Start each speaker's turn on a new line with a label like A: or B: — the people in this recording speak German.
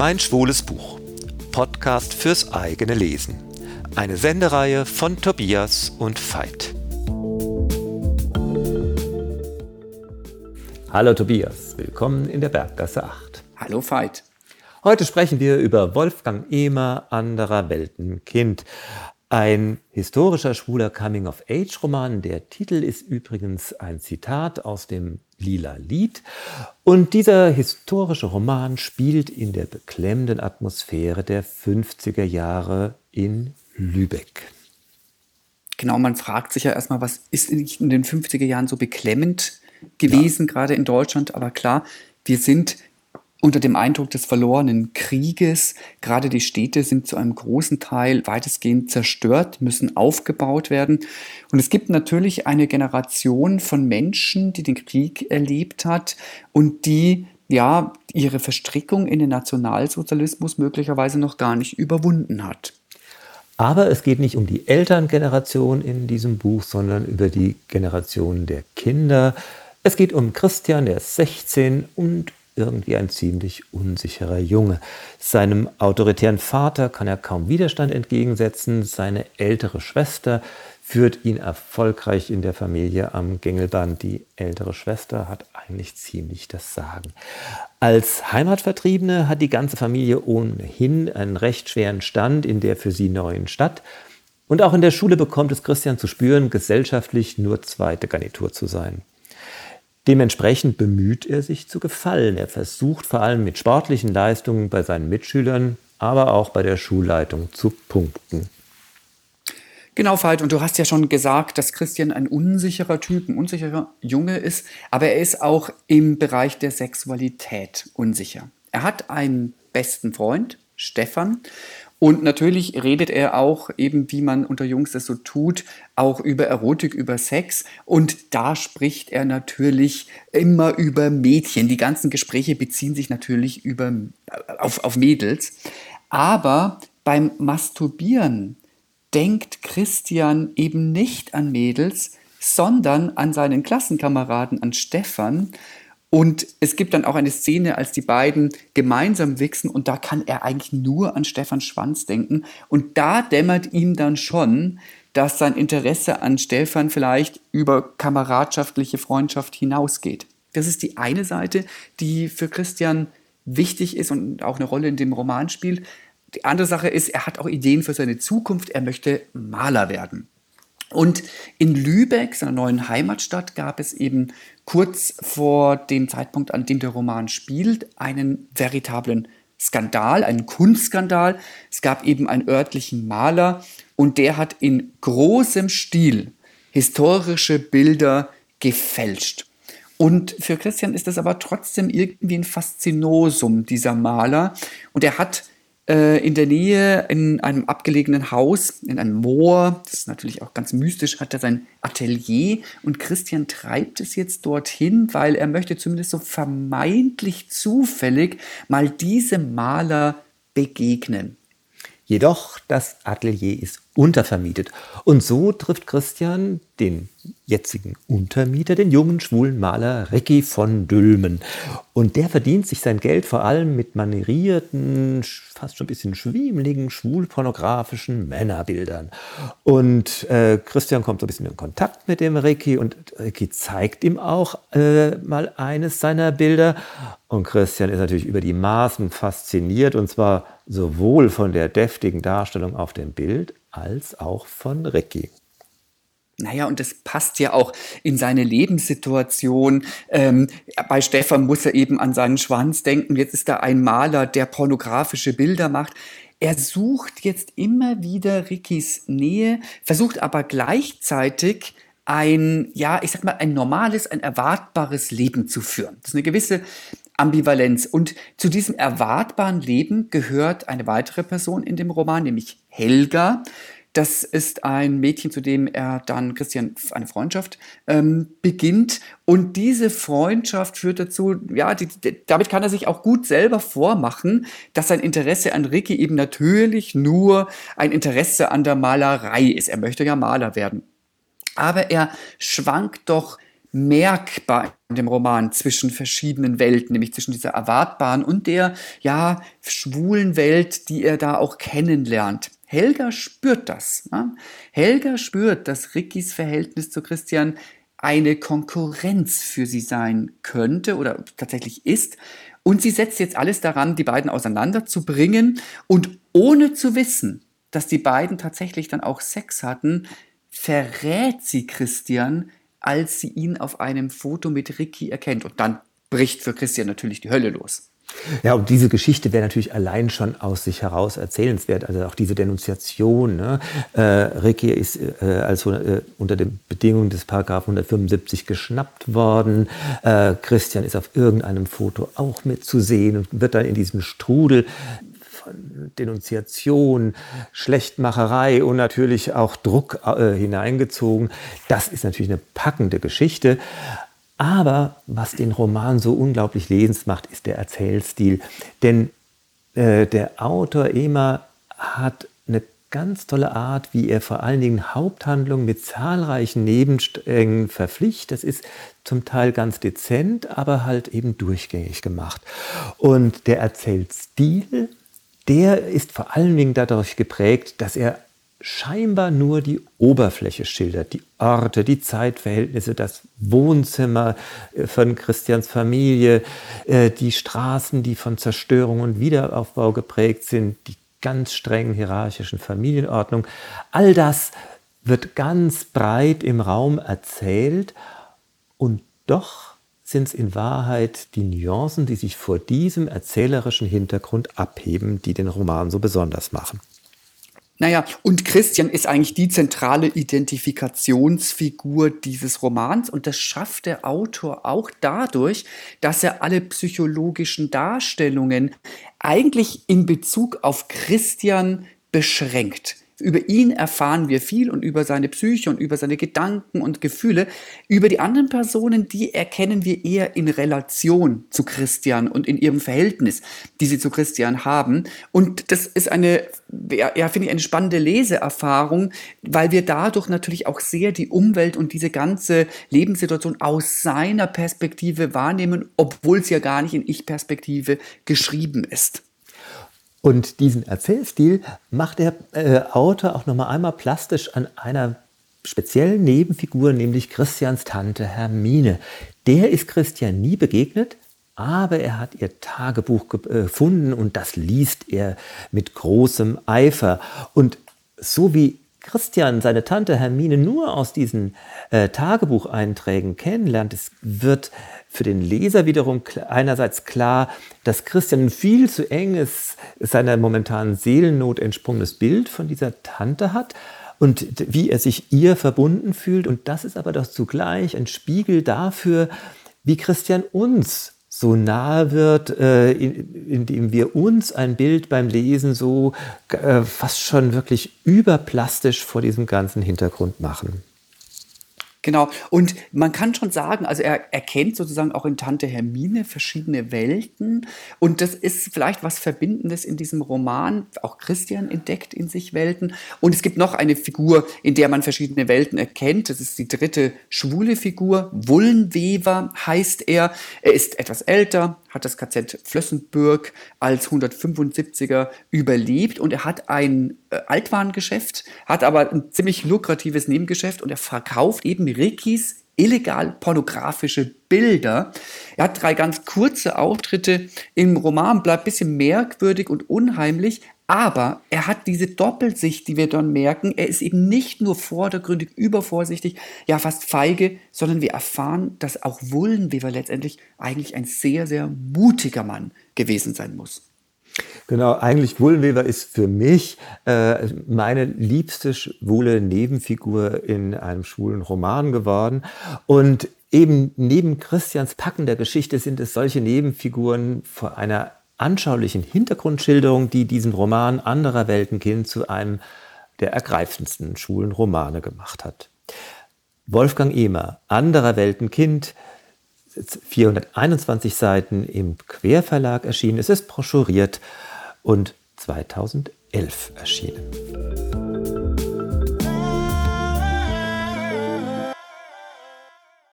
A: Mein schwules Buch. Podcast fürs eigene Lesen. Eine Sendereihe von Tobias und Veit. Hallo Tobias, willkommen in der Berggasse 8.
B: Hallo Veit.
A: Heute sprechen wir über Wolfgang Ehmer, anderer Weltenkind. Ein historischer schwuler Coming-of-Age-Roman. Der Titel ist übrigens ein Zitat aus dem Lila Lied. Und dieser historische Roman spielt in der beklemmenden Atmosphäre der 50er Jahre in Lübeck.
B: Genau, man fragt sich ja erstmal, was ist in den 50er Jahren so beklemmend gewesen, ja. gerade in Deutschland. Aber klar, wir sind unter dem Eindruck des verlorenen Krieges. Gerade die Städte sind zu einem großen Teil weitestgehend zerstört, müssen aufgebaut werden. Und es gibt natürlich eine Generation von Menschen, die den Krieg erlebt hat und die ja ihre Verstrickung in den Nationalsozialismus möglicherweise noch gar nicht überwunden hat.
A: Aber es geht nicht um die Elterngeneration in diesem Buch, sondern über die Generation der Kinder. Es geht um Christian, der ist 16 und irgendwie ein ziemlich unsicherer Junge. Seinem autoritären Vater kann er kaum Widerstand entgegensetzen. Seine ältere Schwester führt ihn erfolgreich in der Familie am Gängelband. Die ältere Schwester hat eigentlich ziemlich das Sagen. Als Heimatvertriebene hat die ganze Familie ohnehin einen recht schweren Stand in der für sie neuen Stadt. Und auch in der Schule bekommt es Christian zu spüren, gesellschaftlich nur zweite Garnitur zu sein. Dementsprechend bemüht er sich zu gefallen. Er versucht vor allem mit sportlichen Leistungen bei seinen Mitschülern, aber auch bei der Schulleitung zu punkten.
B: Genau, Veit, und du hast ja schon gesagt, dass Christian ein unsicherer Typ, ein unsicherer Junge ist, aber er ist auch im Bereich der Sexualität unsicher. Er hat einen besten Freund, Stefan, und natürlich redet er auch eben, wie man unter Jungs das so tut, auch über Erotik, über Sex. Und da spricht er natürlich immer über Mädchen. Die ganzen Gespräche beziehen sich natürlich über, auf, auf Mädels. Aber beim Masturbieren denkt Christian eben nicht an Mädels, sondern an seinen Klassenkameraden, an Stefan. Und es gibt dann auch eine Szene, als die beiden gemeinsam wichsen und da kann er eigentlich nur an Stefan Schwanz denken. Und da dämmert ihm dann schon, dass sein Interesse an Stefan vielleicht über kameradschaftliche Freundschaft hinausgeht. Das ist die eine Seite, die für Christian wichtig ist und auch eine Rolle in dem Roman spielt. Die andere Sache ist, er hat auch Ideen für seine Zukunft. Er möchte Maler werden. Und in Lübeck, seiner neuen Heimatstadt, gab es eben kurz vor dem Zeitpunkt, an dem der Roman spielt, einen veritablen Skandal, einen Kunstskandal. Es gab eben einen örtlichen Maler und der hat in großem Stil historische Bilder gefälscht. Und für Christian ist das aber trotzdem irgendwie ein Faszinosum, dieser Maler. Und er hat äh, in der Nähe in einem abgelegenen Haus, in einem Moor, das ist natürlich auch ganz mystisch, hat er sein Atelier und Christian treibt es jetzt dorthin, weil er möchte zumindest so vermeintlich zufällig mal diesem Maler begegnen.
A: Jedoch, das Atelier ist untervermietet. Und so trifft Christian den jetzigen Untermieter, den jungen schwulen Maler Ricky von Dülmen. Und der verdient sich sein Geld vor allem mit manierierten, fast schon ein bisschen schwiemeligen, schwulpornografischen Männerbildern. Und äh, Christian kommt so ein bisschen in Kontakt mit dem Ricky und Ricky zeigt ihm auch äh, mal eines seiner Bilder. Und Christian ist natürlich über die Maßen fasziniert und zwar sowohl von der deftigen Darstellung auf dem Bild als auch von Ricky.
B: Naja, und das passt ja auch in seine Lebenssituation. Ähm, bei Stefan muss er eben an seinen Schwanz denken. Jetzt ist da ein Maler, der pornografische Bilder macht. Er sucht jetzt immer wieder Rickys Nähe, versucht aber gleichzeitig ein, ja, ich sag mal, ein normales, ein erwartbares Leben zu führen. Das ist eine gewisse Ambivalenz. Und zu diesem erwartbaren Leben gehört eine weitere Person in dem Roman, nämlich Helga. Das ist ein Mädchen, zu dem er dann Christian eine Freundschaft ähm, beginnt. Und diese Freundschaft führt dazu, ja, die, die, damit kann er sich auch gut selber vormachen, dass sein Interesse an Ricky eben natürlich nur ein Interesse an der Malerei ist. Er möchte ja Maler werden. Aber er schwankt doch merkbar in dem Roman zwischen verschiedenen Welten, nämlich zwischen dieser erwartbaren und der, ja, schwulen Welt, die er da auch kennenlernt. Helga spürt das. Ja? Helga spürt, dass Rickys Verhältnis zu Christian eine Konkurrenz für sie sein könnte oder tatsächlich ist. Und sie setzt jetzt alles daran, die beiden auseinanderzubringen. Und ohne zu wissen, dass die beiden tatsächlich dann auch Sex hatten, verrät sie Christian, als sie ihn auf einem Foto mit Ricky erkennt. Und dann bricht für Christian natürlich die Hölle los.
A: Ja, und diese Geschichte wäre natürlich allein schon aus sich heraus erzählenswert. Also auch diese Denunziation. Ne? Äh, Ricky ist äh, also äh, unter den Bedingungen des Paragraphen 175 geschnappt worden. Äh, Christian ist auf irgendeinem Foto auch mitzusehen und wird dann in diesem Strudel Denunziation, Schlechtmacherei und natürlich auch Druck äh, hineingezogen. Das ist natürlich eine packende Geschichte. Aber was den Roman so unglaublich lesens macht, ist der Erzählstil. Denn äh, der Autor Ema hat eine ganz tolle Art, wie er vor allen Dingen Haupthandlungen mit zahlreichen Nebensträngen verpflichtet. Das ist zum Teil ganz dezent, aber halt eben durchgängig gemacht. Und der Erzählstil der ist vor allen Dingen dadurch geprägt, dass er scheinbar nur die Oberfläche schildert, die Orte, die Zeitverhältnisse, das Wohnzimmer äh, von Christians Familie, äh, die Straßen, die von Zerstörung und Wiederaufbau geprägt sind, die ganz strengen hierarchischen Familienordnung. All das wird ganz breit im Raum erzählt und doch sind es in Wahrheit die Nuancen, die sich vor diesem erzählerischen Hintergrund abheben, die den Roman so besonders machen.
B: Naja, und Christian ist eigentlich die zentrale Identifikationsfigur dieses Romans und das schafft der Autor auch dadurch, dass er alle psychologischen Darstellungen eigentlich in Bezug auf Christian beschränkt. Über ihn erfahren wir viel und über seine Psyche und über seine Gedanken und Gefühle. Über die anderen Personen, die erkennen wir eher in Relation zu Christian und in ihrem Verhältnis, die sie zu Christian haben. Und das ist eine, ja, finde ich, eine spannende Leseerfahrung, weil wir dadurch natürlich auch sehr die Umwelt und diese ganze Lebenssituation aus seiner Perspektive wahrnehmen, obwohl es ja gar nicht in Ich-Perspektive geschrieben ist.
A: Und diesen Erzählstil macht der äh, Autor auch nochmal einmal plastisch an einer speziellen Nebenfigur, nämlich Christians Tante Hermine. Der ist Christian nie begegnet, aber er hat ihr Tagebuch äh, gefunden und das liest er mit großem Eifer. Und so wie Christian seine Tante Hermine nur aus diesen äh, Tagebucheinträgen kennenlernt, es wird für den Leser wiederum einerseits klar, dass Christian ein viel zu enges, seiner momentanen Seelennot entsprungenes Bild von dieser Tante hat und wie er sich ihr verbunden fühlt. Und das ist aber doch zugleich ein Spiegel dafür, wie Christian uns so nahe wird, äh, indem wir uns ein Bild beim Lesen so äh, fast schon wirklich überplastisch vor diesem ganzen Hintergrund machen.
B: Genau. Und man kann schon sagen, also er erkennt sozusagen auch in Tante Hermine verschiedene Welten. Und das ist vielleicht was Verbindendes in diesem Roman. Auch Christian entdeckt in sich Welten. Und es gibt noch eine Figur, in der man verschiedene Welten erkennt. Das ist die dritte schwule Figur. Wullenweber heißt er. Er ist etwas älter, hat das KZ Flössenbürg als 175er überlebt und er hat ein äh, Altwarengeschäft, hat aber ein ziemlich lukratives Nebengeschäft und er verkauft eben Rickys illegal pornografische Bilder. Er hat drei ganz kurze Auftritte im Roman, bleibt ein bisschen merkwürdig und unheimlich, aber er hat diese Doppelsicht, die wir dann merken. Er ist eben nicht nur vordergründig, übervorsichtig, ja fast feige, sondern wir erfahren, dass auch Wullenweber letztendlich eigentlich ein sehr, sehr mutiger Mann gewesen sein muss.
A: Genau, eigentlich Wullenweber ist für mich äh, meine liebste schwule Nebenfigur in einem schwulen Roman geworden. Und eben neben Christians packender Geschichte sind es solche Nebenfiguren vor einer anschaulichen Hintergrundschilderung, die diesen Roman anderer Weltenkind zu einem der ergreifendsten schwulen Romane gemacht hat. Wolfgang Ehmer, anderer Weltenkind, 421 Seiten im Querverlag erschienen. Es ist broschuriert und 2011 erschienen.